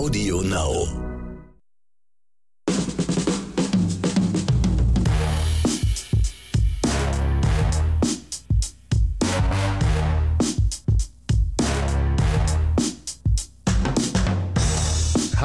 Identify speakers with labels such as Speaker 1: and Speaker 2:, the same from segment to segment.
Speaker 1: Audio Now.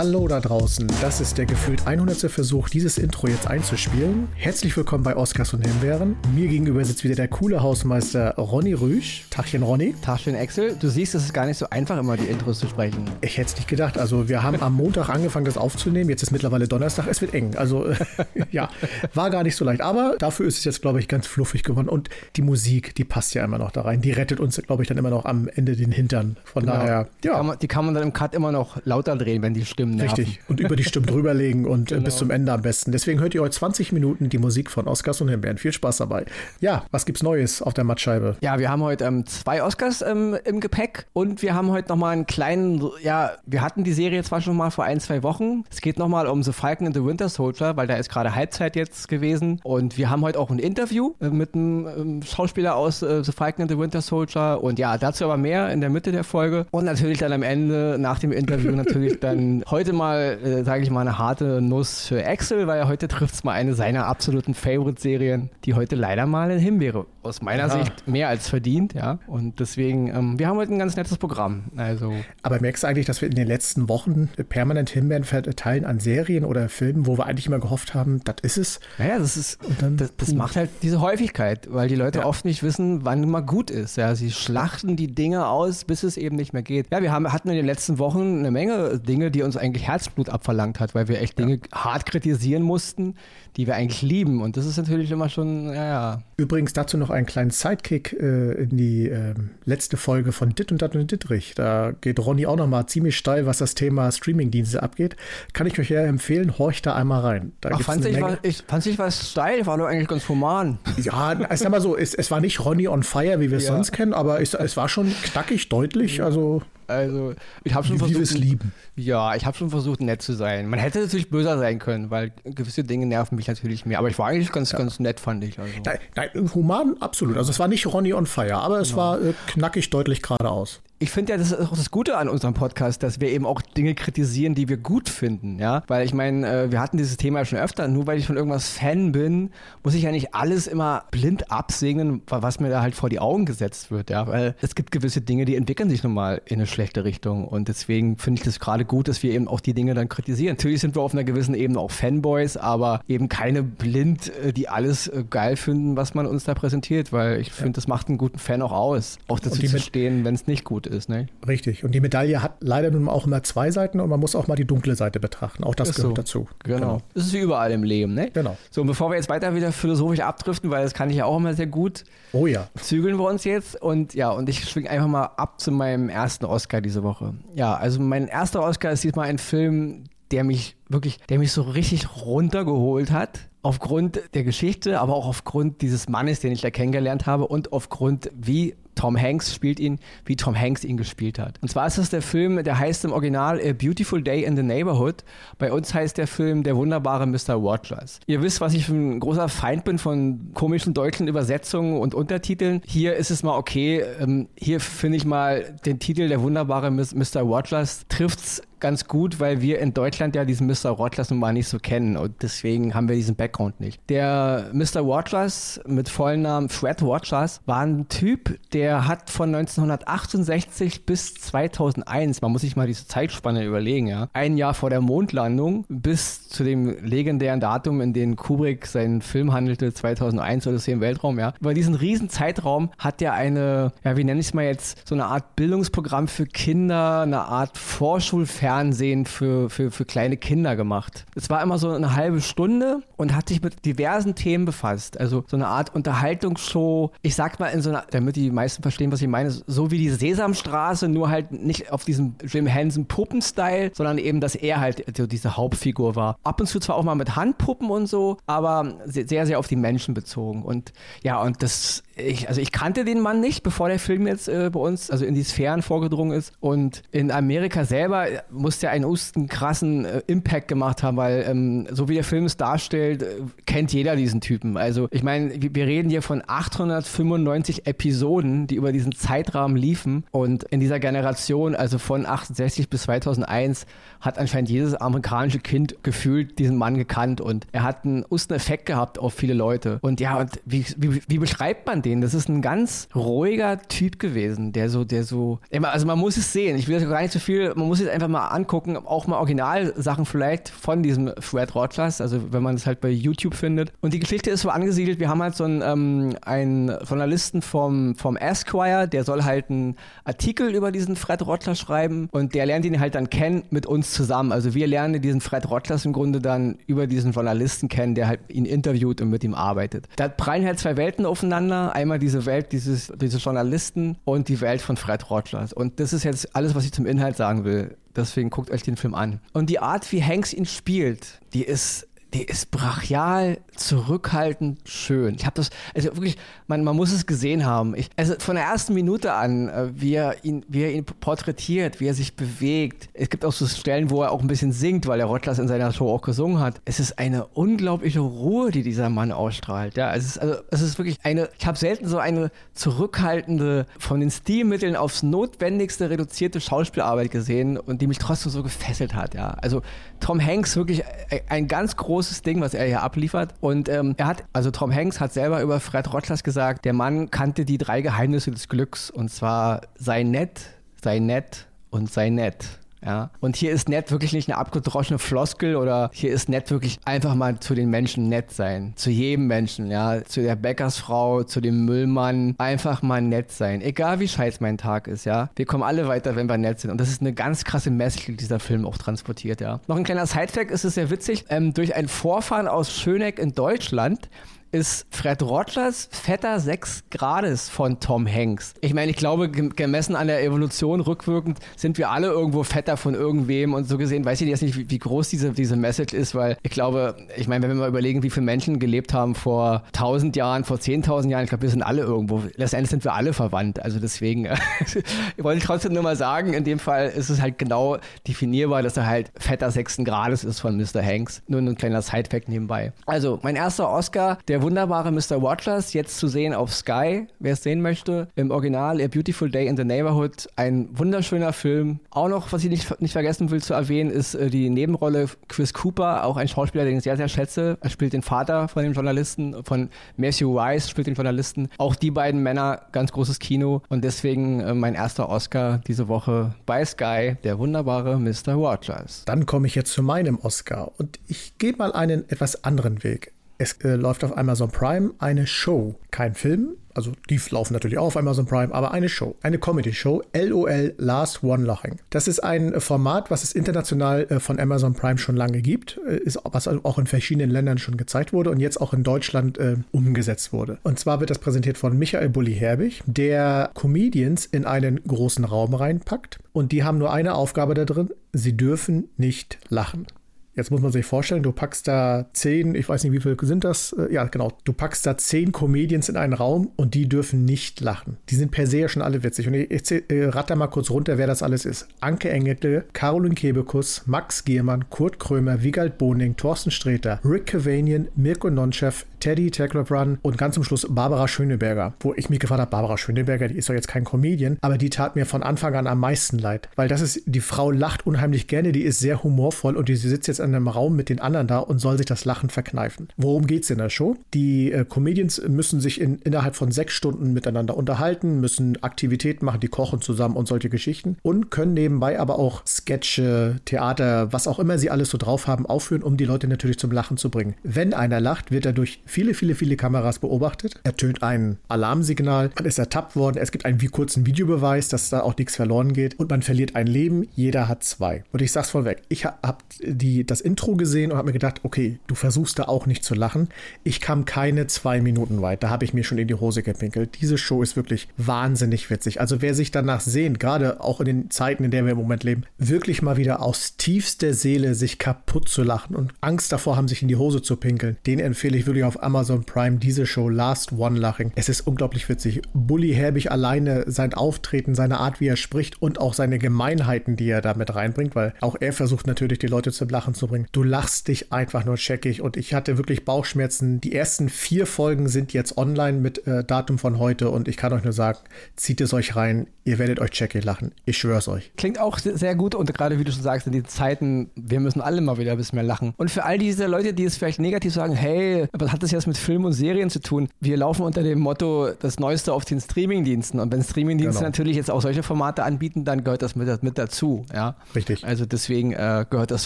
Speaker 2: Hallo da draußen, das ist der gefühlt 100. Versuch, dieses Intro jetzt einzuspielen. Herzlich willkommen bei Oscars und Himbeeren. Mir gegenüber sitzt wieder der coole Hausmeister Ronny Rüsch. Tachchen Ronny.
Speaker 3: Tachchen Excel. Du siehst, es ist gar nicht so einfach, immer die Intros zu sprechen.
Speaker 2: Ich hätte es nicht gedacht. Also wir haben am Montag angefangen, das aufzunehmen. Jetzt ist mittlerweile Donnerstag. Es wird eng. Also ja, war gar nicht so leicht. Aber dafür ist es jetzt, glaube ich, ganz fluffig geworden. Und die Musik, die passt ja immer noch da rein. Die rettet uns, glaube ich, dann immer noch am Ende den Hintern. Von genau. daher,
Speaker 3: ja. Die kann, man, die kann man dann im Cut immer noch lauter drehen, wenn die Stimme Stimmen
Speaker 2: nerven. Richtig. Und über die Stimmen drüberlegen und genau. bis zum Ende am besten. Deswegen hört ihr euch 20 Minuten die Musik von Oscars und Himbeeren. Viel Spaß dabei. Ja, was gibt's Neues auf der Mattscheibe?
Speaker 3: Ja, wir haben heute ähm, zwei Oscars ähm, im Gepäck und wir haben heute nochmal einen kleinen, ja, wir hatten die Serie zwar schon mal vor ein, zwei Wochen. Es geht nochmal um The Falcon and the Winter Soldier, weil da ist gerade Halbzeit jetzt gewesen. Und wir haben heute auch ein Interview äh, mit einem ähm, Schauspieler aus äh, The Falcon and the Winter Soldier. Und ja, dazu aber mehr in der Mitte der Folge. Und natürlich dann am Ende, nach dem Interview, natürlich dann heute mal mal, äh, sage ich mal, eine harte Nuss für Axel, weil heute trifft es mal eine seiner absoluten Favorite-Serien, die heute leider mal in Himbeere aus meiner ja. Sicht mehr als verdient, ja. Und deswegen, ähm, wir haben heute ein ganz nettes Programm. Also.
Speaker 2: Aber merkst du eigentlich, dass wir in den letzten Wochen permanent Himbeeren verteilen an Serien oder Filmen, wo wir eigentlich immer gehofft haben, das ist es?
Speaker 3: Naja, das ist, dann, das, das macht halt diese Häufigkeit, weil die Leute ja. oft nicht wissen, wann mal gut ist. Ja, sie schlachten die Dinge aus, bis es eben nicht mehr geht. Ja, wir haben, hatten in den letzten Wochen eine Menge Dinge, die uns eigentlich Herzblut abverlangt hat, weil wir echt Dinge ja. hart kritisieren mussten, die wir eigentlich lieben. Und das ist natürlich immer schon, ja, ja.
Speaker 2: Übrigens dazu noch einen kleinen Sidekick äh, in die äh, letzte Folge von Dit und Dat und Dittrich. Da geht Ronny auch nochmal ziemlich steil, was das Thema Streamingdienste abgeht. Kann ich euch ja empfehlen, horcht da einmal rein. Da
Speaker 3: Ach, fand ich, was, ich, fand ich was steil, war doch eigentlich ganz human.
Speaker 2: Ja, ich sag mal so, es, es war nicht Ronny on fire, wie wir es ja. sonst kennen, aber es, es war schon knackig, deutlich. Also
Speaker 3: also, ich habe schon
Speaker 2: versucht. lieben.
Speaker 3: Ja, ich habe schon versucht, nett zu sein. Man hätte natürlich böser sein können, weil gewisse Dinge nerven mich natürlich mehr. Aber ich war eigentlich ganz, ja. ganz nett, fand ich. Also.
Speaker 2: Nein, nein, human, absolut. Also, es war nicht Ronny on Fire, aber es ja. war äh, knackig deutlich geradeaus
Speaker 3: ich finde ja, das ist auch das Gute an unserem Podcast, dass wir eben auch Dinge kritisieren, die wir gut finden, ja. Weil ich meine, äh, wir hatten dieses Thema ja schon öfter, nur weil ich von irgendwas Fan bin, muss ich ja nicht alles immer blind absegnen, was mir da halt vor die Augen gesetzt wird, ja. Weil es gibt gewisse Dinge, die entwickeln sich nun mal in eine schlechte Richtung. Und deswegen finde ich das gerade gut, dass wir eben auch die Dinge dann kritisieren. Natürlich sind wir auf einer gewissen Ebene auch Fanboys, aber eben keine blind, äh, die alles äh, geil finden, was man uns da präsentiert, weil ich finde, das macht einen guten Fan auch aus, auch dazu zu stehen, wenn es nicht gut gut ist. Ne?
Speaker 2: Richtig. Und die Medaille hat leider nun auch immer zwei Seiten und man muss auch mal die dunkle Seite betrachten. Auch das ist gehört so. dazu.
Speaker 3: Genau. genau. Das ist wie überall im Leben. Ne?
Speaker 2: Genau.
Speaker 3: So, und bevor wir jetzt weiter wieder philosophisch abdriften, weil das kann ich ja auch immer sehr gut.
Speaker 2: Oh ja.
Speaker 3: Zügeln wir uns jetzt. Und ja, und ich schwinge einfach mal ab zu meinem ersten Oscar diese Woche. Ja, also mein erster Oscar ist diesmal ein Film, der mich wirklich, der mich so richtig runtergeholt hat. Aufgrund der Geschichte, aber auch aufgrund dieses Mannes, den ich da kennengelernt habe und aufgrund, wie Tom Hanks spielt ihn, wie Tom Hanks ihn gespielt hat. Und zwar ist das der Film, der heißt im Original A Beautiful Day in the Neighborhood. Bei uns heißt der Film Der wunderbare Mr. Rogers. Ihr wisst, was ich für ein großer Feind bin von komischen deutschen Übersetzungen und Untertiteln. Hier ist es mal okay. Ähm, hier finde ich mal den Titel Der wunderbare Mr. Rogers trifft's ganz gut, weil wir in Deutschland ja diesen Mr. Rogers nun mal nicht so kennen und deswegen haben wir diesen Background nicht. Der Mr. Rogers mit vollen Namen Fred Rogers war ein Typ, der hat von 1968 bis 2001, man muss sich mal diese Zeitspanne überlegen, ja, ein Jahr vor der Mondlandung bis zu dem legendären Datum, in dem Kubrick seinen Film handelte, 2001 oder so im Weltraum, ja. Über diesen riesen Zeitraum hat er eine, ja, wie nenne ich es mal jetzt, so eine Art Bildungsprogramm für Kinder, eine Art Vorschulfernsehen Fernsehen für, für, für kleine Kinder gemacht. Es war immer so eine halbe Stunde und hat sich mit diversen Themen befasst. Also so eine Art Unterhaltungsshow. Ich sag mal in so einer, damit die meisten verstehen, was ich meine, so wie die Sesamstraße, nur halt nicht auf diesem Jim Henson Puppen-Style, sondern eben, dass er halt so diese Hauptfigur war. Ab und zu zwar auch mal mit Handpuppen und so, aber sehr, sehr auf die Menschen bezogen. Und ja, und das ich, also ich kannte den Mann nicht, bevor der Film jetzt äh, bei uns, also in die Sphären vorgedrungen ist. Und in Amerika selber muss der einen, einen krassen äh, Impact gemacht haben, weil ähm, so wie der Film es darstellt, äh, kennt jeder diesen Typen. Also ich meine, wir reden hier von 895 Episoden, die über diesen Zeitrahmen liefen. Und in dieser Generation, also von 68 bis 2001, hat anscheinend jedes amerikanische Kind gefühlt diesen Mann gekannt und er hat einen usten Effekt gehabt auf viele Leute. Und ja, und wie, wie, wie beschreibt man den? Das ist ein ganz ruhiger Typ gewesen, der so, der so, also man muss es sehen. Ich will gar nicht so viel, man muss es einfach mal angucken, auch mal Originalsachen vielleicht von diesem Fred Rogers, also wenn man es halt bei YouTube findet. Und die Geschichte ist so angesiedelt, wir haben halt so einen, ähm, einen Journalisten vom, vom Esquire, der soll halt einen Artikel über diesen Fred Rogers schreiben und der lernt ihn halt dann kennen mit uns zusammen. Also wir lernen diesen Fred Rogers im Grunde dann über diesen Journalisten kennen, der halt ihn interviewt und mit ihm arbeitet. Da prallen halt zwei Welten aufeinander. Einmal diese Welt dieses, dieses Journalisten und die Welt von Fred Rogers. Und das ist jetzt alles, was ich zum Inhalt sagen will. Deswegen guckt euch den Film an. Und die Art, wie Hanks ihn spielt, die ist die ist brachial, zurückhaltend, schön. Ich habe das, also wirklich, man, man muss es gesehen haben. Ich, also von der ersten Minute an, äh, wie er, ihn, wie er ihn porträtiert, wie er sich bewegt. Es gibt auch so Stellen, wo er auch ein bisschen singt, weil er Rottlers in seiner Show auch gesungen hat. Es ist eine unglaubliche Ruhe, die dieser Mann ausstrahlt. Ja, es ist, also, es ist wirklich eine, ich habe selten so eine zurückhaltende, von den Stilmitteln aufs Notwendigste reduzierte Schauspielarbeit gesehen und die mich trotzdem so gefesselt hat. Ja, also Tom Hanks wirklich ein ganz großes Ding, was er hier abliefert. Und ähm, er hat, also Tom Hanks hat selber über Fred Rogers gesagt, der Mann kannte die drei Geheimnisse des Glücks und zwar sei nett, sei nett und sei nett. Ja. Und hier ist nett wirklich nicht eine abgedroschene Floskel oder hier ist nett wirklich einfach mal zu den Menschen nett sein. Zu jedem Menschen, ja. Zu der Bäckersfrau, zu dem Müllmann. Einfach mal nett sein. Egal wie scheiß mein Tag ist, ja. Wir kommen alle weiter, wenn wir nett sind. Und das ist eine ganz krasse Message, die dieser Film auch transportiert, ja. Noch ein kleiner Sidefact ist es sehr witzig. Ähm, durch ein Vorfahren aus Schöneck in Deutschland ist Fred Rogers fetter 6 Grades von Tom Hanks. Ich meine, ich glaube, gemessen an der Evolution rückwirkend sind wir alle irgendwo fetter von irgendwem und so gesehen weiß ich jetzt nicht, wie, groß diese, diese Message ist, weil ich glaube, ich meine, wenn wir mal überlegen, wie viele Menschen gelebt haben vor 1000 Jahren, vor 10.000 Jahren, ich glaube, wir sind alle irgendwo, letztendlich sind wir alle verwandt. Also deswegen, ich wollte trotzdem nur mal sagen, in dem Fall ist es halt genau definierbar, dass er halt fetter 6 Grades ist von Mr. Hanks. Nur ein kleiner Sidefact nebenbei. Also, mein erster Oscar, der wunderbare Mr. Rogers, jetzt zu sehen auf Sky, wer es sehen möchte. Im Original A Beautiful Day in the Neighborhood, ein wunderschöner Film. Auch noch, was ich nicht, nicht vergessen will zu erwähnen, ist äh, die Nebenrolle Chris Cooper, auch ein Schauspieler, den ich sehr, sehr schätze. Er spielt den Vater von dem Journalisten, von Matthew Weiss spielt den Journalisten. Auch die beiden Männer, ganz großes Kino und deswegen äh, mein erster Oscar diese Woche bei Sky, der wunderbare Mr. Rogers.
Speaker 2: Dann komme ich jetzt zu meinem Oscar und ich gehe mal einen etwas anderen Weg. Es äh, läuft auf Amazon Prime eine Show, kein Film. Also die laufen natürlich auch auf Amazon Prime, aber eine Show, eine Comedy-Show, LOL Last One Laughing. Das ist ein Format, was es international äh, von Amazon Prime schon lange gibt, äh, ist, was auch in verschiedenen Ländern schon gezeigt wurde und jetzt auch in Deutschland äh, umgesetzt wurde. Und zwar wird das präsentiert von Michael Bulli-Herbig, der Comedians in einen großen Raum reinpackt und die haben nur eine Aufgabe da drin, sie dürfen nicht lachen. Jetzt muss man sich vorstellen, du packst da zehn, ich weiß nicht, wie viele sind das? Äh, ja, genau. Du packst da zehn Comedians in einen Raum und die dürfen nicht lachen. Die sind per se ja schon alle witzig. Und ich, ich, äh, ratter mal kurz runter, wer das alles ist. Anke Engelke, Caroline Kebekus, Max Giermann, Kurt Krömer, Wiegald Boning, Thorsten Sträter, Rick Cavanian, Mirko Nonchef, Teddy Tecklebrun und ganz zum Schluss Barbara Schöneberger. Wo ich mich gefragt habe, Barbara Schöneberger, die ist doch jetzt kein Comedian, aber die tat mir von Anfang an am meisten leid. Weil das ist, die Frau lacht unheimlich gerne, die ist sehr humorvoll und die sitzt jetzt in einem Raum mit den anderen da und soll sich das Lachen verkneifen. Worum geht es in der Show? Die äh, Comedians müssen sich in, innerhalb von sechs Stunden miteinander unterhalten, müssen Aktivitäten machen, die kochen zusammen und solche Geschichten und können nebenbei aber auch Sketche, Theater, was auch immer sie alles so drauf haben, aufführen, um die Leute natürlich zum Lachen zu bringen. Wenn einer lacht, wird er durch viele, viele, viele Kameras beobachtet. Er tönt ein Alarmsignal, man ist ertappt worden, es gibt einen wie kurzen Videobeweis, dass da auch nichts verloren geht und man verliert ein Leben, jeder hat zwei. Und ich sag's vorweg, ich habe die, das Intro gesehen und habe mir gedacht, okay, du versuchst da auch nicht zu lachen. Ich kam keine zwei Minuten weit. Da habe ich mir schon in die Hose gepinkelt. Diese Show ist wirklich wahnsinnig witzig. Also wer sich danach sehnt, gerade auch in den Zeiten, in denen wir im Moment leben, wirklich mal wieder aus tiefster Seele sich kaputt zu lachen und Angst davor haben, sich in die Hose zu pinkeln, den empfehle ich wirklich auf Amazon Prime diese Show Last One Laching. Es ist unglaublich witzig. Bully Herbig alleine sein Auftreten, seine Art, wie er spricht und auch seine Gemeinheiten, die er damit reinbringt, weil auch er versucht natürlich die Leute zum Lachen zu bringen. Du lachst dich einfach nur checkig und ich hatte wirklich Bauchschmerzen. Die ersten vier Folgen sind jetzt online mit äh, Datum von heute und ich kann euch nur sagen, zieht es euch rein. Ihr werdet euch checkig lachen. Ich schwör's euch.
Speaker 3: Klingt auch sehr gut und gerade wie du schon sagst, in diesen Zeiten, wir müssen alle mal wieder ein bisschen mehr lachen. Und für all diese Leute, die es vielleicht negativ sagen, hey, was hat das jetzt mit Filmen und Serien zu tun? Wir laufen unter dem Motto, das Neueste auf den Streamingdiensten. Und wenn Streamingdienste genau. natürlich jetzt auch solche Formate anbieten, dann gehört das mit, mit dazu. Ja?
Speaker 2: Richtig.
Speaker 3: Also deswegen äh, gehört das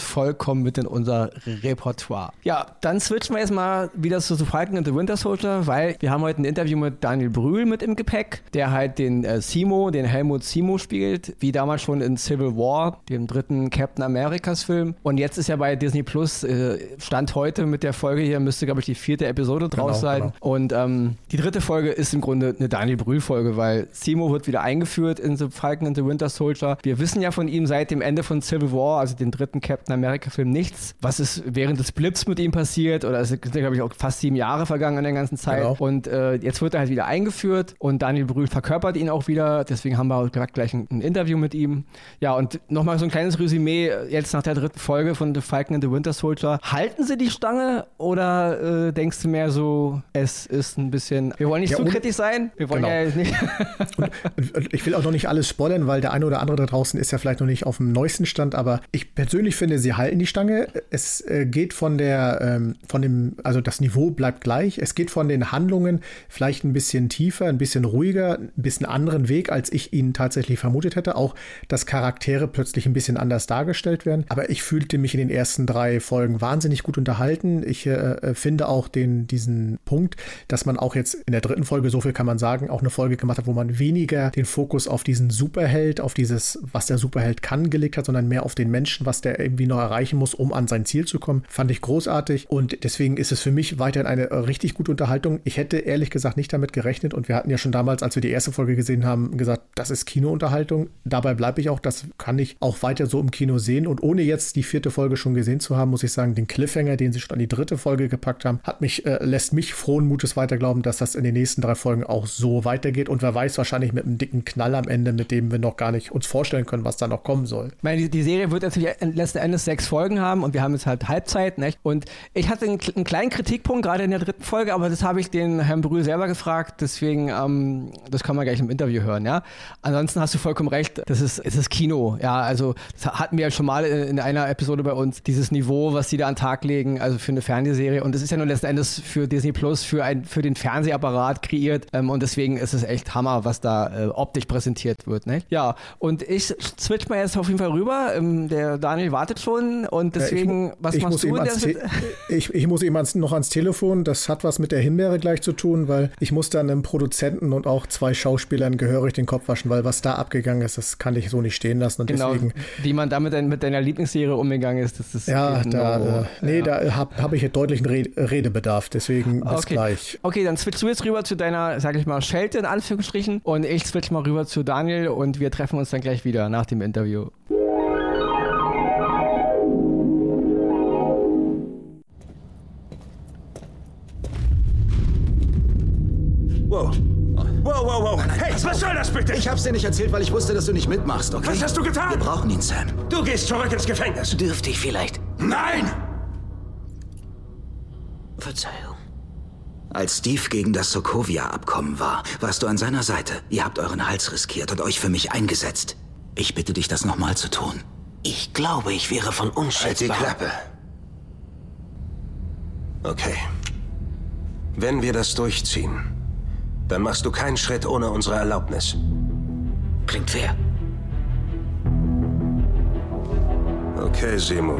Speaker 3: vollkommen mit in unser Repertoire. Ja, dann switchen wir jetzt mal wieder zu Falcon and the Winter Soldier, weil wir haben heute ein Interview mit Daniel Brühl mit im Gepäck, der halt den äh, Simo, den Helmut Simo spielt, wie damals schon in Civil War, dem dritten Captain Americas Film. Und jetzt ist ja bei Disney Plus, äh, Stand heute mit der Folge hier, müsste, glaube ich, die vierte Episode draus genau, sein. Genau. Und ähm, die dritte Folge ist im Grunde eine Daniel Brühl-Folge, weil Simo wird wieder eingeführt in The Falcon and the Winter Soldier. Wir wissen ja von ihm seit dem Ende von Civil War, also dem dritten Captain America-Film, nichts. Was ist während des Blips mit ihm passiert? Oder es sind, glaube ich, auch fast sieben Jahre vergangen in der ganzen Zeit. Genau. Und äh, jetzt wird er halt wieder eingeführt und Daniel Brühl verkörpert ihn auch wieder. Deswegen haben wir auch direkt gleich ein, ein Interview mit ihm. Ja, und nochmal so ein kleines Resümee jetzt nach der dritten Folge von The Falcon and the Winter Soldier. Halten sie die Stange oder äh, denkst du mehr so, es ist ein bisschen. Wir wollen nicht ja, zu kritisch sein. Wir wollen genau. ja nicht.
Speaker 2: und, und ich will auch noch nicht alles spoilern, weil der eine oder andere da draußen ist ja vielleicht noch nicht auf dem neuesten Stand, aber ich persönlich finde, sie halten die Stange. Es äh, geht von der, ähm, von dem, also das Niveau bleibt gleich. Es geht von den Handlungen vielleicht ein bisschen tiefer, ein bisschen ruhiger, ein bisschen anderen Weg, als ich ihn tatsächlich vermutet hätte. Auch, dass Charaktere plötzlich ein bisschen anders dargestellt werden. Aber ich fühlte mich in den ersten drei Folgen wahnsinnig gut unterhalten. Ich äh, äh finde auch den, diesen Punkt, dass man auch jetzt in der dritten Folge, so viel kann man sagen, auch eine Folge gemacht hat, wo man weniger den Fokus auf diesen Superheld, auf dieses, was der Superheld kann, gelegt hat, sondern mehr auf den Menschen, was der irgendwie noch erreichen muss, um an sein Ziel zu kommen. Fand ich großartig und deswegen ist es für mich weiterhin eine richtig gute Unterhaltung. Ich hätte ehrlich gesagt nicht damit gerechnet und wir hatten ja schon damals, als wir die erste Folge gesehen haben, gesagt, das ist Kinounterhaltung. Dabei bleibe ich auch, das kann ich auch weiter so im Kino sehen und ohne jetzt die vierte Folge schon gesehen zu haben, muss ich sagen, den Cliffhanger, den sie schon an die dritte Folge gepackt haben, hat mich, äh, lässt mich frohen Mutes weiter glauben, dass das in den nächsten drei Folgen auch so weitergeht und wer weiß, wahrscheinlich mit einem dicken Knall am Ende, mit dem wir noch gar nicht uns vorstellen können, was da noch kommen soll.
Speaker 3: Ich meine, die, die Serie wird natürlich letzten Endes sechs Folgen haben und wir haben jetzt halt Halbzeit, nicht? Und ich hatte einen, einen kleinen Kritikpunkt gerade in der dritten Folge, aber das habe ich den Herrn Brühl selber gefragt, deswegen, ähm, das kann man gleich im Interview hören, ja. Ansonsten hast du vollkommen recht, das ist, es ist Kino, ja, also das hatten wir ja schon mal in, in einer Episode bei uns, dieses Niveau, was sie da an den Tag legen, also für eine Fernsehserie und das ist ja nur letzten Endes für Disney Plus, für, ein, für den Fernsehapparat kreiert ähm, und deswegen ist es echt Hammer, was da äh, optisch präsentiert wird, nicht? Ja, und ich switch mal jetzt auf jeden Fall rüber, ähm, der Daniel wartet schon und deswegen, ja, ich, was
Speaker 2: ich
Speaker 3: machst
Speaker 2: du? ich, ich muss eben ans, noch ans Telefon, das hat was mit der Himbeere gleich zu tun, weil ich muss dann einem Produzenten und auch zwei Schauspielern gehörig den Kopf waschen, weil was da abgegangen ist, das kann ich so nicht stehen lassen. Und
Speaker 3: genau,
Speaker 2: deswegen,
Speaker 3: wie man damit mit deiner Lieblingsserie umgegangen ist, das ist
Speaker 2: Ja, da, no, äh, nee, ja. da habe hab ich deutlichen Redebedarf, deswegen bis
Speaker 3: okay.
Speaker 2: gleich.
Speaker 3: Okay, dann switch du jetzt rüber zu deiner, sag ich mal, Schelte in Anführungsstrichen und ich switch mal rüber zu Daniel und wir treffen uns dann gleich wieder nach dem Interview.
Speaker 1: Wow. Wow, wow, wow. Hey, was soll das bitte?
Speaker 4: Ich hab's dir nicht erzählt, weil ich wusste, dass du nicht mitmachst, okay?
Speaker 1: Was hast du getan?
Speaker 4: Wir brauchen ihn, Sam.
Speaker 1: Du gehst zurück ins Gefängnis.
Speaker 4: Dürfte ich vielleicht?
Speaker 1: Nein!
Speaker 4: Verzeihung. Als Steve gegen das Sokovia-Abkommen war, warst du an seiner Seite. Ihr habt euren Hals riskiert und euch für mich eingesetzt. Ich bitte dich, das nochmal zu tun.
Speaker 5: Ich glaube, ich wäre von unschätzbar.
Speaker 1: Halt die Klappe. Okay. Wenn wir das durchziehen, dann machst du keinen Schritt ohne unsere Erlaubnis.
Speaker 5: Klingt fair.
Speaker 1: Okay, Simo.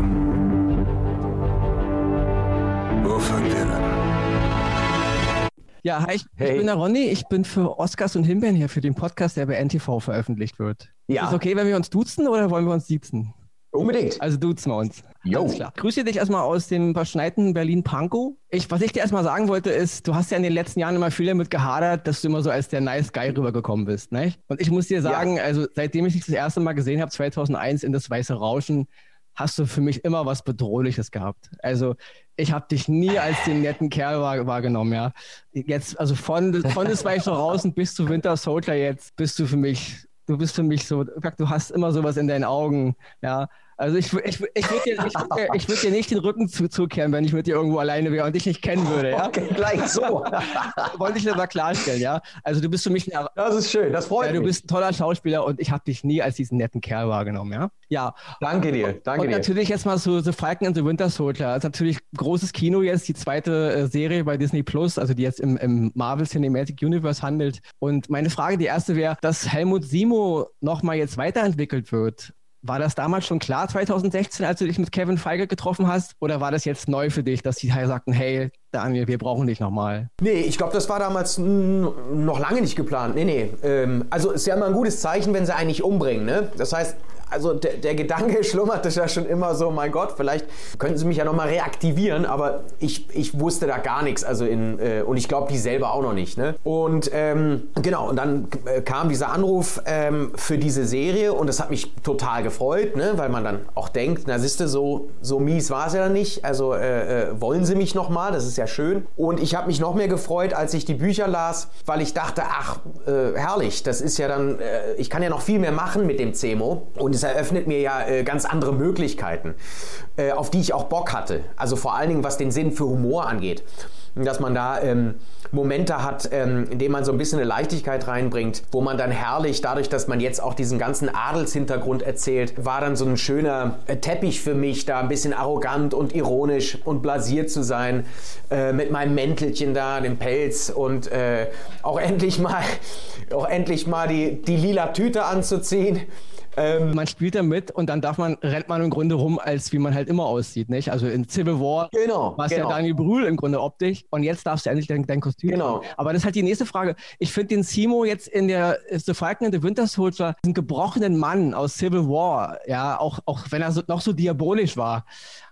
Speaker 1: Wo fangen wir an?
Speaker 3: Ja, hi, ich, hey. ich, bin der Ronny. Ich bin für Oscars und Himbeeren hier für den Podcast, der bei NTV veröffentlicht wird. Ja. Ist es okay, wenn wir uns duzen oder wollen wir uns siezen?
Speaker 6: Unbedingt.
Speaker 3: Also duzen wir uns.
Speaker 6: Jo.
Speaker 3: Alles klar. Grüße dich erstmal aus dem verschneiten Berlin-Pankow. Ich, was ich dir erstmal sagen wollte, ist, du hast ja in den letzten Jahren immer viel damit gehadert, dass du immer so als der Nice Guy rübergekommen bist. Ne? Und ich muss dir sagen, ja. also seitdem ich dich das erste Mal gesehen habe, 2001 in das Weiße Rauschen, hast du für mich immer was Bedrohliches gehabt. Also ich habe dich nie als den netten Kerl wahr, wahrgenommen, ja. Jetzt, also von, von das Weiße Rauschen bis zu Winter Soldier jetzt, bist du für mich, du bist für mich so, du hast immer sowas in deinen Augen, ja. Also ich, ich, ich würde dir, ich würd dir, ich würd dir nicht den Rücken zu, zukehren, wenn ich mit dir irgendwo alleine wäre und dich nicht kennen würde. Ja?
Speaker 6: Okay, gleich so.
Speaker 3: Wollte ich dir mal klarstellen, ja. Also du bist für mich
Speaker 6: ein Das ist schön, das freut
Speaker 3: ja,
Speaker 6: mich.
Speaker 3: Du bist ein toller Schauspieler und ich habe dich nie als diesen netten Kerl wahrgenommen, ja. Ja.
Speaker 6: Danke dir, danke dir.
Speaker 3: Und natürlich jetzt mal so The Falcon and the Winter Soldier. Das ist natürlich großes Kino jetzt, die zweite äh, Serie bei Disney Plus, also die jetzt im, im Marvel Cinematic Universe handelt. Und meine Frage, die erste wäre, dass Helmut Simo nochmal jetzt weiterentwickelt wird. War das damals schon klar, 2016, als du dich mit Kevin Feige getroffen hast? Oder war das jetzt neu für dich, dass die sagten, hey, Daniel, wir brauchen dich nochmal?
Speaker 6: Nee, ich glaube, das war damals noch lange nicht geplant. Nee, nee. Ähm, also ist ja immer ein gutes Zeichen, wenn sie einen nicht umbringen. Ne? Das heißt, also der, der Gedanke schlummerte ja schon immer so, mein Gott, vielleicht könnten sie mich ja nochmal reaktivieren, aber ich, ich wusste da gar nichts. Also in, äh, und ich glaube, die selber auch noch nicht. Ne? Und ähm, genau, und dann äh, kam dieser Anruf ähm, für diese Serie und das hat mich total gefreut, ne? weil man dann auch denkt, na siehste, so, so mies war es ja nicht. Also äh, äh, wollen sie mich nochmal, das ist ja schön. Und ich habe mich noch mehr gefreut, als ich die Bücher las, weil ich dachte, ach, äh, herrlich, das ist ja dann, äh, ich kann ja noch viel mehr machen mit dem Cemo. Und es eröffnet mir ja äh, ganz andere Möglichkeiten, äh, auf die ich auch Bock hatte. Also vor allen Dingen, was den Sinn für Humor angeht. Dass man da ähm, Momente hat, ähm, in denen man so ein bisschen eine Leichtigkeit reinbringt, wo man dann herrlich, dadurch, dass man jetzt auch diesen ganzen Adelshintergrund erzählt, war dann so ein schöner äh, Teppich für mich, da ein bisschen arrogant und ironisch und blasiert zu sein, äh, mit meinem Mäntelchen da, dem Pelz und äh, auch endlich mal, auch endlich mal die, die lila Tüte anzuziehen.
Speaker 3: Ähm, man spielt damit und dann darf man, rennt man im Grunde rum, als wie man halt immer aussieht, nicht? Also in Civil War
Speaker 6: genau,
Speaker 3: war es
Speaker 6: genau.
Speaker 3: ja Daniel Brühl im Grunde optisch und jetzt darfst du endlich dein, dein Kostüm
Speaker 6: Genau.
Speaker 3: Haben. Aber das ist halt die nächste Frage. Ich finde den Simo jetzt in der The Falcon and the Winter Soldier, einen gebrochenen Mann aus Civil War, ja, auch, auch wenn er so, noch so diabolisch war,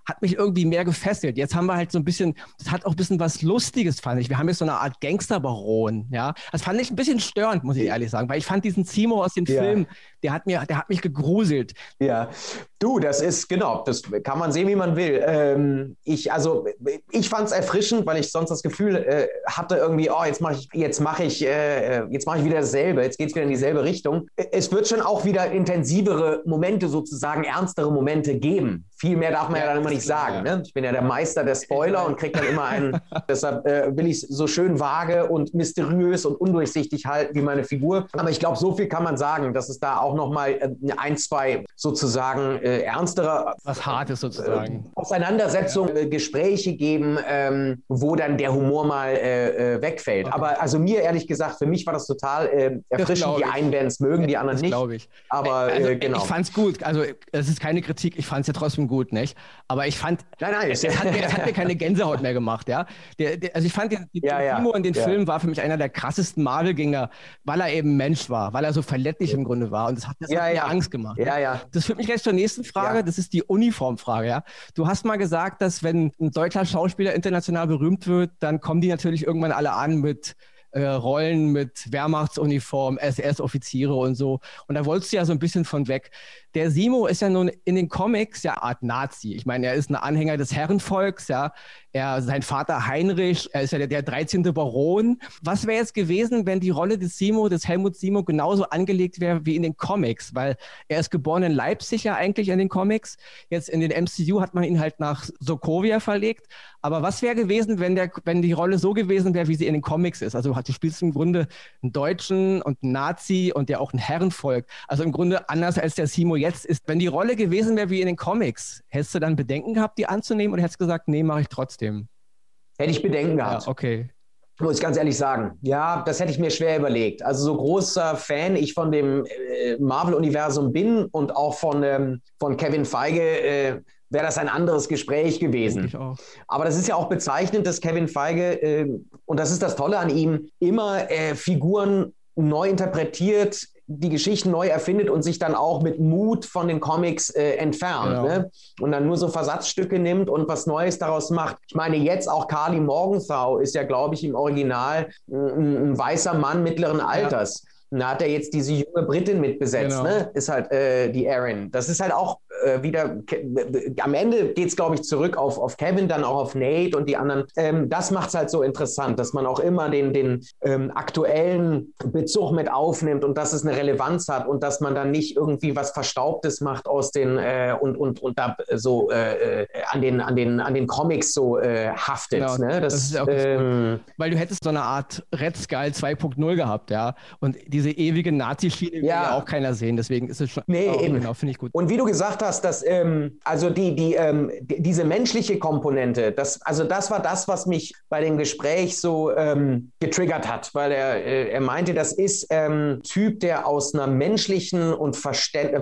Speaker 3: hat mich irgendwie mehr gefesselt. Jetzt haben wir halt so ein bisschen, das hat auch ein bisschen was Lustiges, fand ich. Wir haben jetzt so eine Art Gangsterbaron, ja. Das fand ich ein bisschen störend, muss ich ehrlich sagen, weil ich fand diesen Simo aus dem
Speaker 6: Ja.
Speaker 3: Film, der hat mir, der hat mich gegruselt.
Speaker 6: Ja, du, das ist genau, das kann man sehen, wie man will. Ähm, ich, also, ich fand es erfrischend, weil ich sonst das Gefühl äh, hatte irgendwie, oh, jetzt mache ich, jetzt mache ich, äh, jetzt mache ich wieder dasselbe, jetzt geht es wieder in dieselbe Richtung. Es wird schon auch wieder intensivere Momente, sozusagen ernstere Momente geben. Viel mehr darf man ja,
Speaker 3: Ja,
Speaker 6: dann immer nicht sagen.
Speaker 3: ja.
Speaker 6: Ne? Ich bin ja der Meister der Spoiler und kriege dann immer einen, deshalb äh, will ich es so schön vage und mysteriös und undurchsichtig halten wie meine Figur. Aber ich glaube, so viel kann man sagen, dass es da auch nochmal äh, ein, zwei sozusagen äh, ernstere
Speaker 3: Was Hartes sozusagen.
Speaker 6: Auseinandersetzungen, äh, Gespräche geben, ähm, wo dann der Humor mal äh, äh, wegfällt.
Speaker 3: Okay.
Speaker 6: Aber also mir ehrlich gesagt, für mich war das total äh, erfrischend. Die einen werden es mögen, die anderen
Speaker 3: das
Speaker 6: nicht.
Speaker 3: glaube ich.
Speaker 6: Aber
Speaker 3: also,
Speaker 6: äh, genau.
Speaker 3: Ich fand's gut. Also, es ist keine Kritik. Ich fand's ja trotzdem gut, nicht? Aber ich fand,
Speaker 6: nein, nein,
Speaker 3: es, hat mir, es hat mir keine Gänsehaut mehr gemacht, ja. Der, der, also, ich fand, den, den
Speaker 6: Ja, ja.
Speaker 3: Timo in den
Speaker 6: Ja.
Speaker 3: Filmen war für mich einer der krassesten Marvel-Gänger, weil er eben Mensch war, weil er so verletzlich im Grunde war. Und das hat, das
Speaker 6: Ja,
Speaker 3: hat mir
Speaker 6: ja.
Speaker 3: Angst gemacht.
Speaker 6: ja, ja.
Speaker 3: Das führt mich gleich zur nächsten Frage.
Speaker 6: Ja.
Speaker 3: Das ist die Uniformfrage. Ja? Du hast mal gesagt, dass wenn ein deutscher Schauspieler international berühmt wird, dann kommen die natürlich irgendwann alle an mit äh, Rollen mit Wehrmachtsuniform, SS-Offiziere und so. Und da wolltest du ja so ein bisschen von weg. Der Simo ist ja nun in den Comics ja Art Nazi. Ich meine, er ist ein Anhänger des Herrenvolks, ja. Er, sein Vater Heinrich, er ist ja der, der 13. Baron. Was wäre jetzt gewesen, wenn die Rolle des Simo, des Helmut Simo, genauso angelegt wäre wie in den Comics? Weil er ist geboren in Leipzig ja eigentlich in den Comics. Jetzt in den MCU hat man ihn halt nach Sokovia verlegt. Aber was wäre gewesen, wenn, der, wenn die Rolle so gewesen wäre, wie sie in den Comics ist? Also du spielst im Grunde einen Deutschen und einen Nazi und ja auch ein Herrenvolk. Also im Grunde anders als der Simo jetzt ist. Wenn die Rolle gewesen wäre wie in den Comics, hättest du dann Bedenken gehabt, die anzunehmen oder hättest du gesagt, nee, mache ich trotzdem?
Speaker 6: Hätte ich Bedenken
Speaker 3: Ja,
Speaker 6: gehabt.
Speaker 3: okay.
Speaker 6: Muss ich ganz ehrlich sagen. Ja, das hätte ich mir schwer überlegt. Also so großer Fan ich von dem äh, Marvel-Universum bin und auch von, ähm, von Kevin Feige, äh, wäre das ein anderes Gespräch gewesen. Aber das ist ja auch bezeichnend, dass Kevin Feige, äh, und das ist das Tolle an ihm, immer äh, Figuren neu interpretiert, die Geschichten neu erfindet und sich dann auch mit Mut von den Comics äh, entfernt. Genau. Ne? Und dann nur so Versatzstücke nimmt und was Neues daraus macht. Ich meine, jetzt auch Carly Morgenthau ist ja, glaube ich, im Original ein, ein weißer Mann mittleren Alters. Ja. Da hat er jetzt diese junge Britin mitbesetzt, genau. ne? Ist halt äh, die Erin. Das ist halt auch äh, wieder, am Ende geht es, glaube ich, zurück auf, auf Kevin, dann auch auf Nate und die anderen. Ähm, das macht es halt so interessant, dass man auch immer den, den ähm, aktuellen Bezug mit aufnimmt und dass es eine Relevanz hat und dass man dann nicht irgendwie was Verstaubtes macht aus den äh, und, und, und da so äh, äh, an, den, an, den, an den Comics so äh, haftet. Genau, ne? das, das, ist auch
Speaker 3: ähm, Weil du hättest so eine Art Red Skull 2.0 gehabt, ja. Und die diese ewige Nazi-Schiene will ja auch keiner sehen. Deswegen ist es schon.
Speaker 6: Nee, eben. Genau, finde ich gut. Und wie du gesagt hast, dass ähm, also die, die, ähm, diese menschliche Komponente, das, also das war das, was mich bei dem Gespräch so ähm, getriggert hat, weil er, äh, er meinte, das ist ähm, Typ, der aus einer menschlichen und Verständ äh,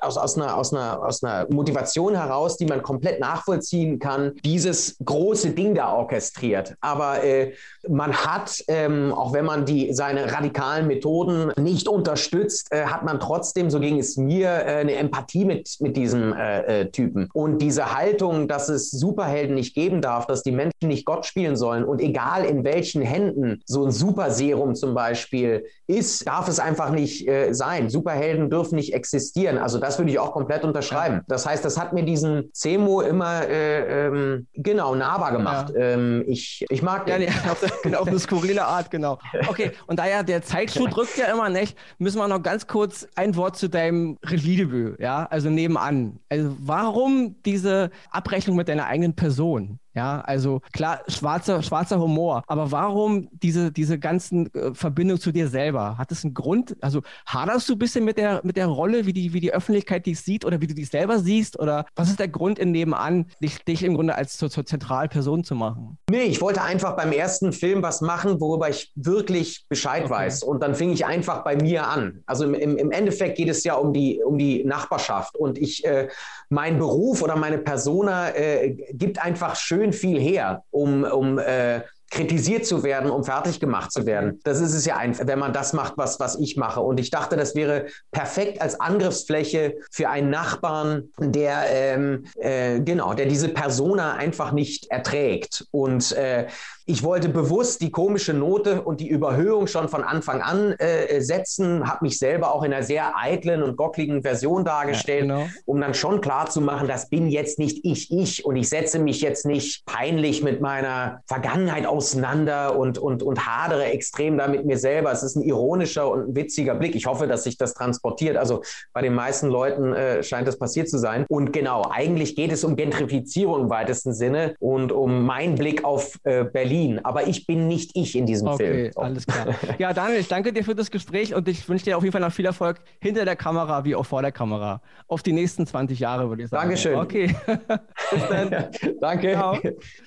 Speaker 6: aus, aus, einer, aus, einer, aus einer Motivation heraus, die man komplett nachvollziehen kann, dieses große Ding da orchestriert. Aber äh, man hat, ähm, auch wenn man die, seine radikalen Methoden nicht unterstützt, äh, hat man trotzdem, so ging es mir, äh, eine Empathie mit, mit diesem äh, äh, Typen. Und diese Haltung, dass es Superhelden nicht geben darf, dass die Menschen nicht Gott spielen sollen und egal in welchen Händen so ein Superserum zum Beispiel ist, darf es einfach nicht äh, sein. Superhelden dürfen nicht existieren. Also das würde ich auch komplett unterschreiben. Das heißt, das hat mir diesen Zemo immer äh, ähm, genau nahbar gemacht. Ja. Ähm, ich, ich mag den. Ja,
Speaker 3: nee, genau, auf eine skurrile Art, genau. Okay, und da ja der Zeitschuh drückt ja immer nicht, müssen wir noch ganz kurz ein Wort zu deinem Regiedebüt, ja, also nebenan. Also warum diese Abrechnung mit deiner eigenen Person? Ja, also klar, schwarzer, schwarzer Humor. Aber warum diese, diese ganzen äh, Verbindungen zu dir selber? Hat es einen Grund? Also haderst du ein bisschen mit der, mit der Rolle, wie die, wie die Öffentlichkeit dich sieht oder wie du dich selber siehst? Oder was ist der Grund in Nebenan, dich, dich im Grunde als zur, zur Zentralperson zu machen?
Speaker 6: Nee, ich wollte einfach beim ersten Film was machen, worüber ich wirklich Bescheid okay. weiß. Und dann fing ich einfach bei mir an. Also im, im Endeffekt geht es ja um die, um die Nachbarschaft. Und ich, äh, mein Beruf oder meine Persona äh, gibt einfach schön schön viel her, um, um äh, kritisiert zu werden, um fertig gemacht zu werden. Das ist es ja einfach, wenn man das macht, was, was ich mache. Und ich dachte, das wäre perfekt als Angriffsfläche für einen Nachbarn, der ähm, äh, genau, der diese Persona einfach nicht erträgt. Und äh, ich wollte bewusst die komische Note und die Überhöhung schon von Anfang an äh, setzen, habe mich selber auch in einer sehr eitlen und gockligen Version dargestellt, ja, genau. um dann schon klar zu machen, das bin jetzt nicht ich, ich und ich setze mich jetzt nicht peinlich mit meiner Vergangenheit auseinander und, und, und hadere extrem da mit mir selber. Es ist ein ironischer und ein witziger Blick. Ich hoffe, dass sich das transportiert. Also bei den meisten Leuten äh, scheint das passiert zu sein. Und genau, eigentlich geht es um Gentrifizierung im weitesten Sinne und um meinen Blick auf äh, Berlin Berlin, aber ich bin nicht ich in diesem okay, Film.
Speaker 3: Okay, alles klar. Ja, Daniel, ich danke dir für das Gespräch und ich wünsche dir auf jeden Fall noch viel Erfolg hinter der Kamera wie auch vor der Kamera. Auf die nächsten 20 Jahre, würde ich sagen.
Speaker 6: Dankeschön.
Speaker 3: Okay.
Speaker 6: Bis dann. danke. Ciao.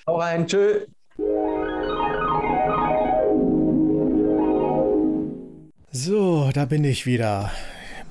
Speaker 6: Hau rein. Tschö.
Speaker 2: So, da bin ich wieder.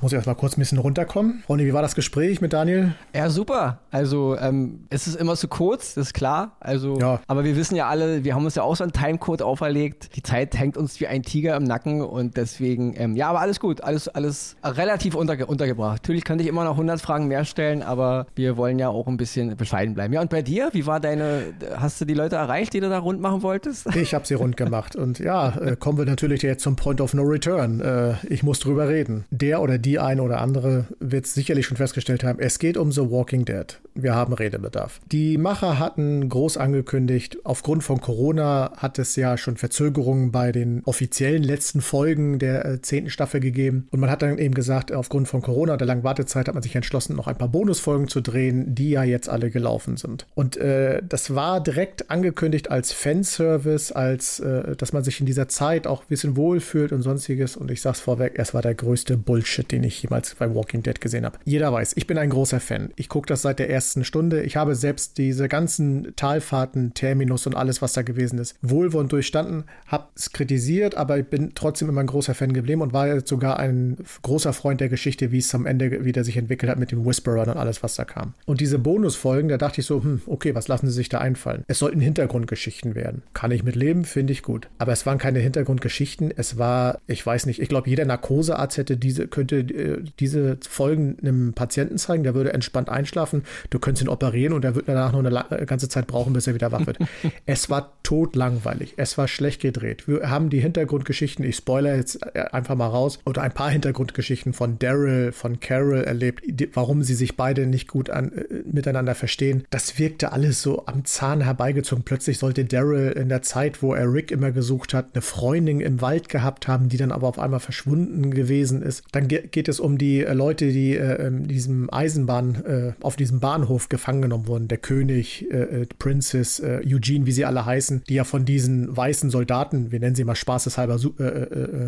Speaker 2: Muss ich erst mal kurz ein bisschen runterkommen. Ronny, wie war das Gespräch mit Daniel?
Speaker 3: Ja, super. Also, ähm, es ist immer zu kurz, das ist klar. Also, ja. aber wir wissen ja alle, wir haben uns ja auch so einen Timecode auferlegt. Die Zeit hängt uns wie ein Tiger im Nacken und deswegen, ähm, ja, aber alles gut. Alles, alles relativ unterge untergebracht. Natürlich könnte ich immer noch 100 Fragen mehr stellen, aber wir wollen ja auch ein bisschen bescheiden bleiben. Ja, und bei dir, wie war deine, hast du die Leute erreicht, die du da rund machen wolltest?
Speaker 2: Ich habe sie rund gemacht und ja, äh, kommen wir natürlich jetzt zum Point of No Return. Äh, ich muss drüber reden. Der oder die die eine oder andere wird sicherlich schon festgestellt haben, es geht um The Walking Dead. Wir haben Redebedarf. Die Macher hatten groß angekündigt, aufgrund von Corona hat es ja schon Verzögerungen bei den offiziellen letzten Folgen der äh, zehnten Staffel gegeben. Und man hat dann eben gesagt, aufgrund von Corona, der langen Wartezeit, hat man sich entschlossen, noch ein paar Bonusfolgen zu drehen, die ja jetzt alle gelaufen sind. Und äh, das war direkt angekündigt als Fanservice, als äh, dass man sich in dieser Zeit auch ein bisschen wohlfühlt und sonstiges. Und ich sag's vorweg, es war der größte Bullshit, den den ich jemals bei Walking Dead gesehen habe. Jeder weiß, ich bin ein großer Fan. Ich gucke das seit der ersten Stunde. Ich habe selbst diese ganzen Talfahrten, Terminus und alles, was da gewesen ist, wohlwollend durchstanden, habe es kritisiert, aber ich bin trotzdem immer ein großer Fan geblieben und war sogar ein großer Freund der Geschichte, wie es am Ende wieder sich entwickelt hat mit den Whisperern und alles, was da kam. Und diese Bonusfolgen, da dachte ich so, hm, okay, was lassen sie sich da einfallen? Es sollten Hintergrundgeschichten werden. Kann ich mit leben, finde ich gut. Aber es waren keine Hintergrundgeschichten. Es war, ich weiß nicht, ich glaube, jeder Narkosearzt hätte diese, könnte diese Folgen einem Patienten zeigen, der würde entspannt einschlafen. Du könntest ihn operieren und er wird danach noch eine ganze Zeit brauchen, bis er wieder wach wird. es war totlangweilig. Es war schlecht gedreht. Wir haben die Hintergrundgeschichten, ich spoilere jetzt äh, einfach mal raus, oder ein paar Hintergrundgeschichten von Daryl, von Carol erlebt, warum sie sich beide nicht gut an, äh, miteinander verstehen. Das wirkte alles so am Zahn herbeigezogen. Plötzlich sollte Daryl in der Zeit, wo er Rick immer gesucht hat, eine Freundin im Wald gehabt haben, die dann aber auf einmal verschwunden gewesen ist. Dann ge geht es um die äh, Leute, die äh, in diesem Eisenbahn, äh, auf diesem Bahnhof gefangen genommen wurden. Der König, Princess, Eugene, wie sie alle heißen, die ja von diesen weißen Soldaten, wir nennen sie mal spaßeshalber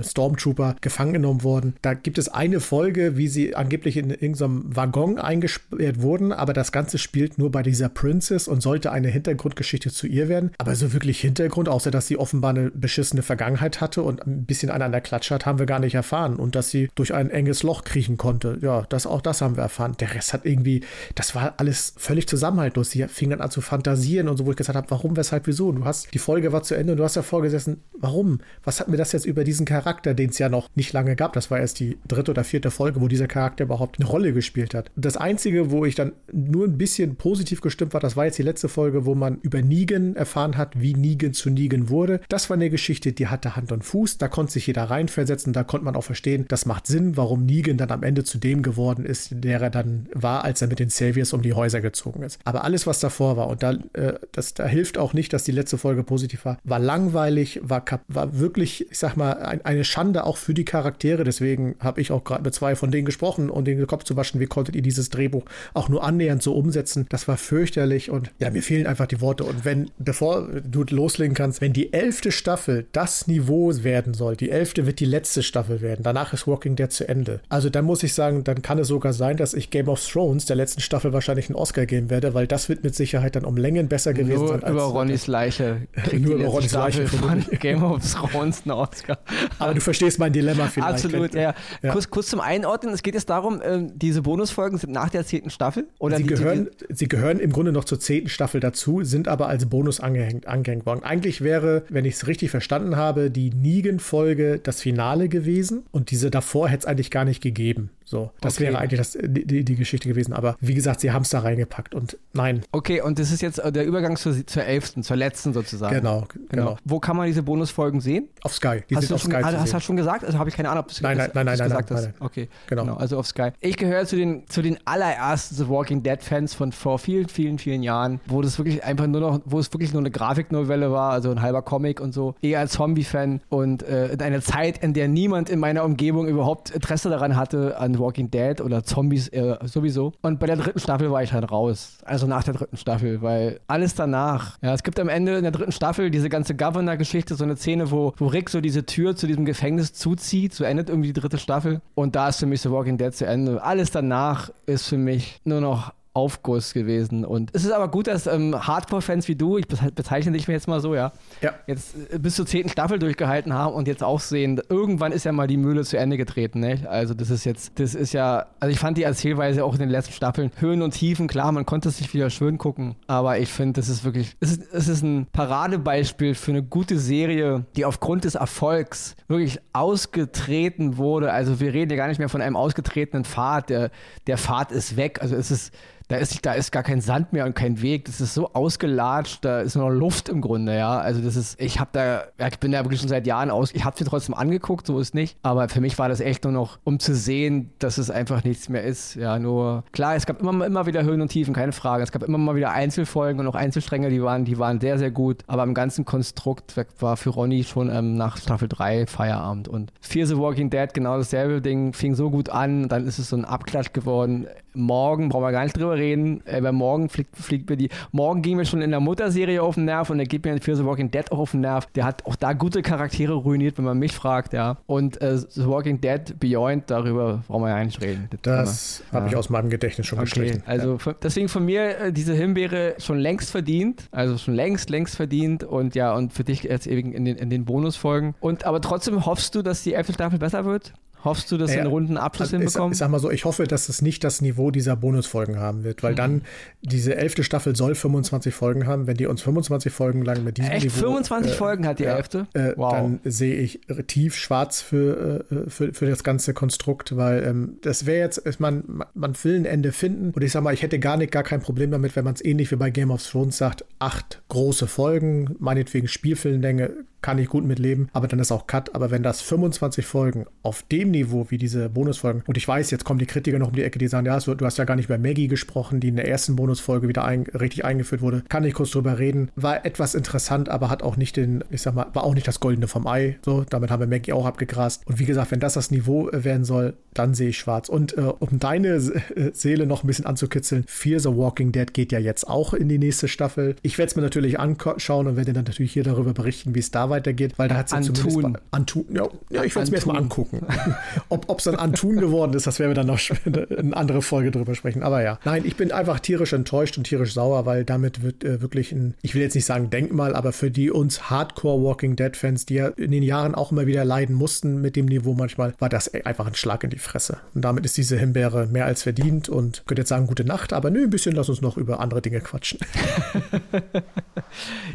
Speaker 2: Stormtrooper, gefangen genommen wurden. Da gibt es eine Folge, wie sie angeblich in irgendeinem Waggon eingesperrt wurden, aber das Ganze spielt nur bei dieser Princess und sollte eine Hintergrundgeschichte zu ihr werden. Aber so wirklich Hintergrund, außer dass sie offenbar eine beschissene Vergangenheit hatte und ein bisschen einen an der Klatsche hat, haben wir gar nicht erfahren. Und dass sie durch ein enges Loch kriechen konnte, ja, das auch das haben wir erfahren. Der Rest hat irgendwie, das war alles völlig zusammenhaltlos. Sie fing dann an zu fantasieren und so, wo ich gesagt habe, warum, weshalb, wieso? Du hast, die Folge war zu Ende und du hast davor gesessen, warum? Was hat mir das jetzt über diesen Charakter, den es ja noch nicht lange gab? Das war erst die dritte oder vierte Folge, wo dieser Charakter überhaupt eine Rolle gespielt hat. Das Einzige, wo ich dann nur ein bisschen positiv gestimmt war, das war jetzt die letzte Folge, wo man über Negan erfahren hat, wie Negan zu Negan wurde. Das war eine Geschichte, die hatte Hand und Fuß, da konnte sich jeder reinversetzen, da konnte man auch verstehen, das macht Sinn, warum Negan dann am Ende zu dem geworden ist, der er dann war, als er mit den Saviors um die Häuser gezogen ist. Aber alles, was davor war, und da, äh, das, da hilft auch nicht, dass die letzte Folge positiv war, war langweilig, war, war wirklich, ich sag mal, ein, eine Schande auch für die Charaktere. Deswegen habe ich auch gerade mit zwei von denen gesprochen und den Kopf zu waschen, wie konntet ihr dieses Drehbuch auch nur annähernd so umsetzen. Das war fürchterlich und ja, mir fehlen einfach die Worte. Und wenn, bevor du loslegen kannst, wenn die elfte Staffel das Niveau werden soll, die elfte wird die letzte Staffel werden, danach ist Walking Dead zu Ende. Also dann muss ich sagen, dann kann es sogar sein, dass ich Game of Thrones der letzten Staffel wahrscheinlich einen Oscar geben werde, weil das wird mit Sicherheit dann um Längen besser gewesen
Speaker 3: nur
Speaker 2: sein.
Speaker 3: Als über Ronnys Leiche.
Speaker 2: nur über Ronnys Leiche
Speaker 3: von Game of Thrones einen Oscar.
Speaker 2: Aber du verstehst mein Dilemma vielleicht.
Speaker 3: Absolut, ja. ja. Kurz, kurz zum Einordnen, es geht jetzt darum, äh, diese Bonusfolgen sind nach der zehnten Staffel? Oder
Speaker 2: sie,
Speaker 3: die,
Speaker 2: gehören,
Speaker 3: die,
Speaker 2: sie gehören im Grunde noch zur zehnten Staffel dazu, sind aber als Bonus angehängt, angehängt worden. Eigentlich wäre, wenn ich es richtig verstanden habe, die Negan-Folge das Finale gewesen und diese davor hätte es eigentlich gar nicht gegeben. So, das okay. wäre eigentlich das, die, die, Geschichte gewesen. Aber wie gesagt, sie haben es da reingepackt und nein.
Speaker 3: Okay, und das ist jetzt äh, der Übergang zur, zur elften, zur letzten sozusagen.
Speaker 2: Genau, genau, genau.
Speaker 3: Wo kann man diese Bonusfolgen sehen?
Speaker 2: Auf Sky.
Speaker 3: Die hast du auf schon, Sky hast, hast du schon gesagt? Also habe ich keine Ahnung, ob
Speaker 2: du nein, nein, nein, nein,
Speaker 3: gesagt
Speaker 2: nein,
Speaker 3: hast.
Speaker 2: Nein,
Speaker 3: nein. Okay, genau. genau. Also auf Sky. Ich gehöre zu den, zu den allerersten The Walking Dead Fans von vor vielen, vielen, vielen Jahren, wo das wirklich einfach nur noch, wo es wirklich nur eine Grafiknovelle war, also ein halber Comic und so. Eher als Zombie-Fan und äh, in einer Zeit, in der niemand in meiner Umgebung überhaupt Interesse daran hatte an Walking Dead oder Zombies äh, sowieso. Und bei der dritten Staffel war ich halt raus. Also nach der dritten Staffel, weil alles danach. Ja, es gibt am Ende in der dritten Staffel diese ganze Governor-Geschichte, so eine Szene, wo, wo Rick so diese Tür zu diesem Gefängnis zuzieht. So endet irgendwie die dritte Staffel. Und da ist für mich The Walking Dead zu Ende. Alles danach ist für mich nur noch Aufguss gewesen. Und es ist aber gut, dass ähm, Hardcore-Fans wie du, ich bezeichne dich mir jetzt mal so, ja,
Speaker 2: ja.
Speaker 3: jetzt äh, bis zur zehnten Staffel durchgehalten haben und jetzt auch sehen, irgendwann ist ja mal die Mühle zu Ende getreten. Ne? Also das ist jetzt, das ist ja, also ich fand die Erzählweise auch in den letzten Staffeln Höhen und Tiefen, klar, man konnte es sich wieder schön gucken, aber ich finde, das ist wirklich, es ist, es ist ein Paradebeispiel für eine gute Serie, die aufgrund des Erfolgs wirklich ausgetreten wurde. Also wir reden ja gar nicht mehr von einem ausgetretenen Pfad, der, der Pfad ist weg. Also es ist da ist, da ist gar kein Sand mehr und kein Weg. Das ist so ausgelatscht, da ist nur noch Luft im Grunde, ja. Also das ist, ich habe da, ich bin da wirklich schon seit Jahren aus. Ich habe sie trotzdem angeguckt, so ist nicht. Aber für mich war das echt nur noch, um zu sehen, dass es einfach nichts mehr ist. Ja, nur klar, es gab immer, immer wieder Höhen und Tiefen, keine Frage. Es gab immer mal wieder Einzelfolgen und auch Einzelstränge, die waren, die waren sehr, sehr gut. Aber im ganzen Konstrukt war für Ronny schon ähm, nach Staffel 3 Feierabend. Und Fear the Walking Dead, genau dasselbe Ding, fing so gut an, dann ist es so ein Abklatsch geworden. Morgen brauchen wir gar nicht drüber reden, äh, weil morgen fliegt, fliegt mir die, morgen ging mir schon in der Mutterserie auf den Nerv und der geht mir in Fear the Walking Dead auch auf den Nerv. Der hat auch da gute Charaktere ruiniert, wenn man mich fragt, ja. Und äh, The Walking Dead Beyond, darüber brauchen wir ja nicht reden.
Speaker 2: Das habe ich aus meinem Gedächtnis schon
Speaker 3: Okay,
Speaker 2: gestrichen.
Speaker 3: also von, deswegen von mir äh, diese Himbeere schon längst verdient, also schon längst, längst verdient und ja, und für dich jetzt eben in den, in den Bonusfolgen. Und aber trotzdem hoffst du, dass die elfte Staffel besser wird? Hoffst du, dass sie einen
Speaker 2: Ja,
Speaker 3: runden Abschluss
Speaker 2: Also ich,
Speaker 3: hinbekommen?
Speaker 2: ich sag mal so, ich hoffe, dass es nicht das Niveau dieser Bonusfolgen haben wird,
Speaker 3: Mhm.
Speaker 2: weil dann diese elfte Staffel soll 25 Folgen haben. Wenn die uns 25 Folgen lang mit diesem
Speaker 3: Echt?
Speaker 2: Niveau
Speaker 3: 25 Folgen hat die
Speaker 2: ja,
Speaker 3: elfte?
Speaker 2: Äh,
Speaker 3: Wow.
Speaker 2: Dann sehe ich tief schwarz für, äh, für, für das ganze Konstrukt, weil ähm, das wäre jetzt, ich man, man will ein Ende finden und ich sag mal, ich hätte gar nicht gar kein Problem damit, wenn man es ähnlich wie bei Game of Thrones sagt, acht große Folgen, meinetwegen Spielfilmlänge, kann ich gut mitleben, aber dann ist auch Cut. Aber wenn das 25 Folgen auf dem Niveau wie diese Bonusfolgen, und ich weiß, jetzt kommen die Kritiker noch um die Ecke, die sagen, ja, du hast ja gar nicht über Maggie gesprochen, die in der ersten Bonusfolge wieder ein, richtig eingeführt wurde, kann ich kurz drüber reden. War etwas interessant, aber hat auch nicht den, ich sag mal, war auch nicht das Goldene vom Ei. So, damit haben wir Maggie auch abgegrast. Und wie gesagt, wenn das das Niveau äh, werden soll, dann sehe ich schwarz. Und äh, um deine äh, Seele noch ein bisschen anzukitzeln, Fear the Walking Dead geht ja jetzt auch in die nächste Staffel. Ich werde es mir natürlich anschauen und werde dann natürlich hier darüber berichten, wie es da weitergeht, weil da hat es ja zumindest Antun. Ja, ja ich werde es mir erstmal angucken. Ob es dann Antun geworden ist, das werden wir dann noch eine andere Folge drüber sprechen. Aber ja, nein, ich bin einfach tierisch enttäuscht und tierisch sauer, weil damit wird äh, wirklich ein, ich will jetzt nicht sagen Denkmal, aber für die uns Hardcore Walking Dead Fans, die ja in den Jahren auch immer wieder leiden mussten mit dem Niveau manchmal, war das einfach ein Schlag in die Fresse. Und damit ist diese Himbeere mehr als verdient und ich könnte jetzt sagen gute Nacht, aber nö, ein bisschen lass uns noch über andere Dinge quatschen.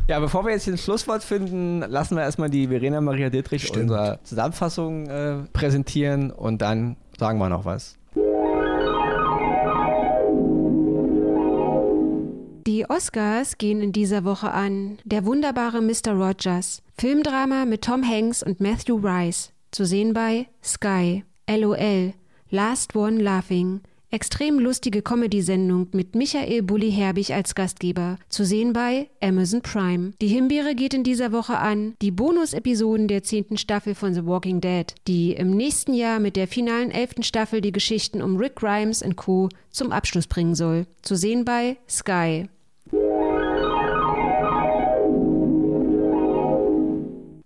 Speaker 3: Ja, bevor wir jetzt hier ein Schlusswort finden, lassen wir erstmal die Verena Maria Dietrich
Speaker 2: Stimmt.
Speaker 3: unsere Zusammenfassung äh, präsentieren und dann sagen wir noch was.
Speaker 7: Die Oscars gehen in dieser Woche an Der wunderbare Mr. Rogers, Filmdrama mit Tom Hanks und Matthew Rice, zu sehen bei Sky, LOL, Last One Laughing, extrem lustige Comedy-Sendung mit Michael Bulli Herbig als Gastgeber, zu sehen bei Amazon Prime. Die Himbeere geht in dieser Woche an die Bonus-Episoden der zehnten Staffel von The Walking Dead, die im nächsten Jahr mit der finalen elften Staffel die Geschichten um Rick Grimes und Co. zum Abschluss bringen soll. Zu sehen bei Sky.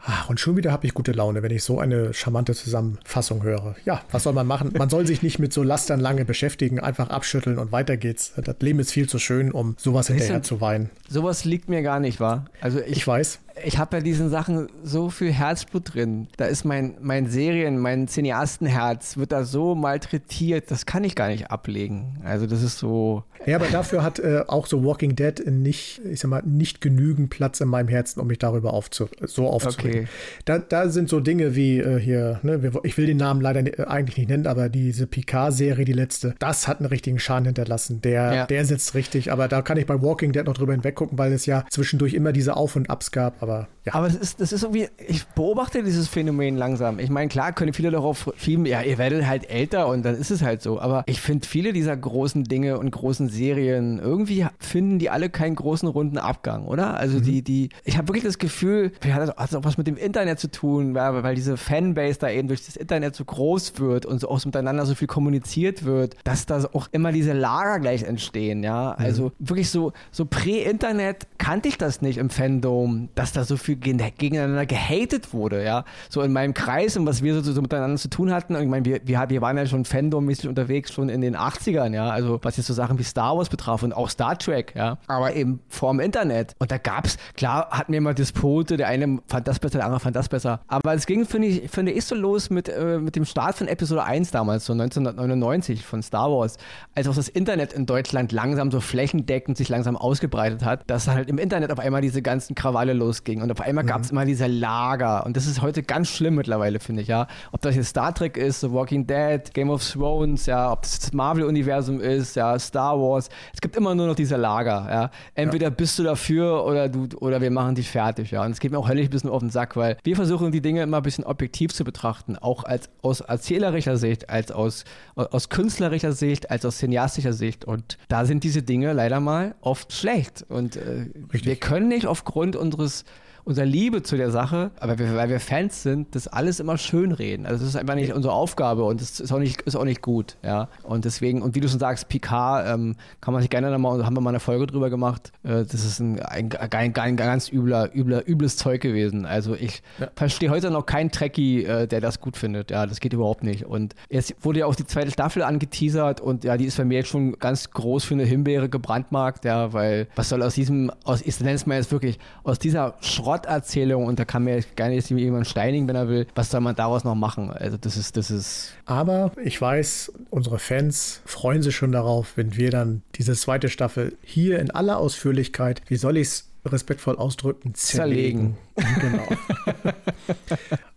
Speaker 2: Ach, und schon wieder habe ich gute Laune, wenn ich so eine charmante Zusammenfassung höre. Ja, was soll man machen? Man soll sich nicht mit so Lastern lange beschäftigen, einfach abschütteln und weiter geht's. Das Leben ist viel zu schön, um sowas hinterher zu weinen.
Speaker 3: Sowas liegt mir gar nicht, wahr? Also ich,
Speaker 2: Ich weiß.
Speaker 3: Ich habe bei diesen Sachen so viel Herzblut drin. Da ist mein, mein Serien, mein Cineastenherz, wird da so malträtiert, das kann ich gar nicht ablegen. Also das ist so.
Speaker 2: Ja, aber dafür hat äh, auch so Walking Dead nicht, ich sag mal, nicht genügend Platz in meinem Herzen, um mich darüber aufzu so aufzuregen.
Speaker 3: Okay.
Speaker 2: Da, da sind so Dinge wie äh, hier, ne, ich will den Namen leider äh, eigentlich nicht nennen, aber diese Picard-Serie, die letzte, das hat einen richtigen Schaden hinterlassen. Der,
Speaker 3: Ja.
Speaker 2: der sitzt richtig, aber da kann ich bei Walking Dead noch drüber hinweggucken, weil es ja zwischendurch immer diese Auf- und Abs gab, aber ja.
Speaker 3: Aber es ist, das ist irgendwie, ich beobachte dieses Phänomen langsam. Ich meine, klar können viele darauf schieben, ja, ihr werdet halt älter und dann ist es halt so. Aber ich finde, viele dieser großen Dinge und großen Serien, irgendwie finden die alle keinen großen runden Abgang, oder? Also die, die, ich habe wirklich das Gefühl, hat das hat auch was mit dem Internet zu tun, weil, weil diese Fanbase da eben durch das Internet so groß wird und so auch so miteinander so viel kommuniziert wird, dass da auch immer diese Lager gleich entstehen, ja. Also wirklich so, so Prä-Internet kannte ich das nicht im Fandom, dass da so viel gen- gegeneinander gehatet wurde, ja. So in meinem Kreis und was wir so, so miteinander zu tun hatten. Und ich meine, wir, wir, wir waren ja schon Fandom-mäßig unterwegs schon in den 80ern, ja. Also was jetzt so Sachen wie Star Wars betraf und auch Star Trek, ja. Aber eben vorm Internet. Und da gab's, klar, hatten wir immer Dispote, der eine fand das besser, der andere fand das besser. Aber es ging, finde ich, finde ich, so los mit, äh, mit dem Start von Episode 1 damals, so 1999 von Star Wars, als auch das Internet in Deutschland langsam so flächendeckend sich langsam ausgebreitet hat, dass halt im Internet auf einmal diese ganzen Krawalle losgingen und auf einmal gab es immer diese Lager und das ist heute ganz schlimm mittlerweile, finde ich, ja. Ob das jetzt Star Trek ist, The Walking Dead, Game of Thrones, ja, ob das das Marvel-Universum ist, ja, Star Wars, es gibt immer nur noch diese Lager, ja. Entweder bist du dafür oder du, oder wir machen dich fertig, ja. Und es geht mir auch höllisch ein bisschen auf den Sack, weil wir versuchen die Dinge immer ein bisschen objektiv zu betrachten, auch als aus erzählerischer Sicht, als aus, aus künstlerischer Sicht, als aus cineastischer Sicht. Und da sind diese Dinge leider mal oft schlecht. Und äh, wir können nicht aufgrund unseres unsere Liebe zu der Sache, aber wir, weil wir Fans sind, das alles immer schön reden. Also das ist einfach nicht unsere Aufgabe und das ist auch nicht, ist auch nicht gut, ja. Und deswegen, und wie du schon sagst, Picard, ähm, kann man sich gerne nochmal, haben wir mal eine Folge drüber gemacht, äh, das ist ein, ein, ein, ein, ganz übler, übler, übles Zeug gewesen. Also ich ja. verstehe heute noch keinen Trekkie, äh, der das gut findet. Ja, das geht überhaupt nicht. Und jetzt wurde ja auch die zweite Staffel angeteasert und ja, die ist bei mir jetzt schon ganz groß für eine Himbeere gebranntmarkt, ja, weil was soll aus diesem, aus, ich nenne es mal jetzt wirklich, aus dieser Schrotterzählung und da kann mir gerne jetzt jemand steinigen, wenn er will, was soll man daraus noch machen? Also das ist, das ist.
Speaker 2: Aber ich weiß, unsere Fans freuen sich schon darauf, wenn wir dann diese zweite Staffel hier in aller Ausführlichkeit, wie soll ich es respektvoll ausdrücken, zerlegen. zerlegen. Genau.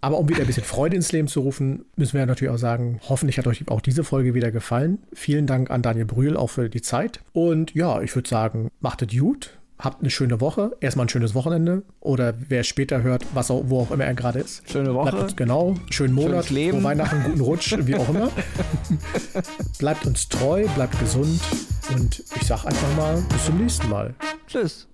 Speaker 2: Aber um wieder ein bisschen Freude ins Leben zu rufen, müssen wir natürlich auch sagen, hoffentlich hat euch auch diese Folge wieder gefallen. Vielen Dank an Daniel Brühl auch für die Zeit. Und ja, ich würde sagen, macht es gut. Habt eine schöne Woche. Erstmal ein schönes Wochenende. Oder wer später hört, was auch, wo auch immer er gerade ist.
Speaker 3: Schöne Woche.
Speaker 2: Bleibt, genau. Schönen Monat.
Speaker 3: Leben.
Speaker 2: Frohe Weihnachten, guten Rutsch, wie auch immer. bleibt uns treu, bleibt gesund. Und ich sag einfach mal, bis zum nächsten Mal.
Speaker 3: Tschüss.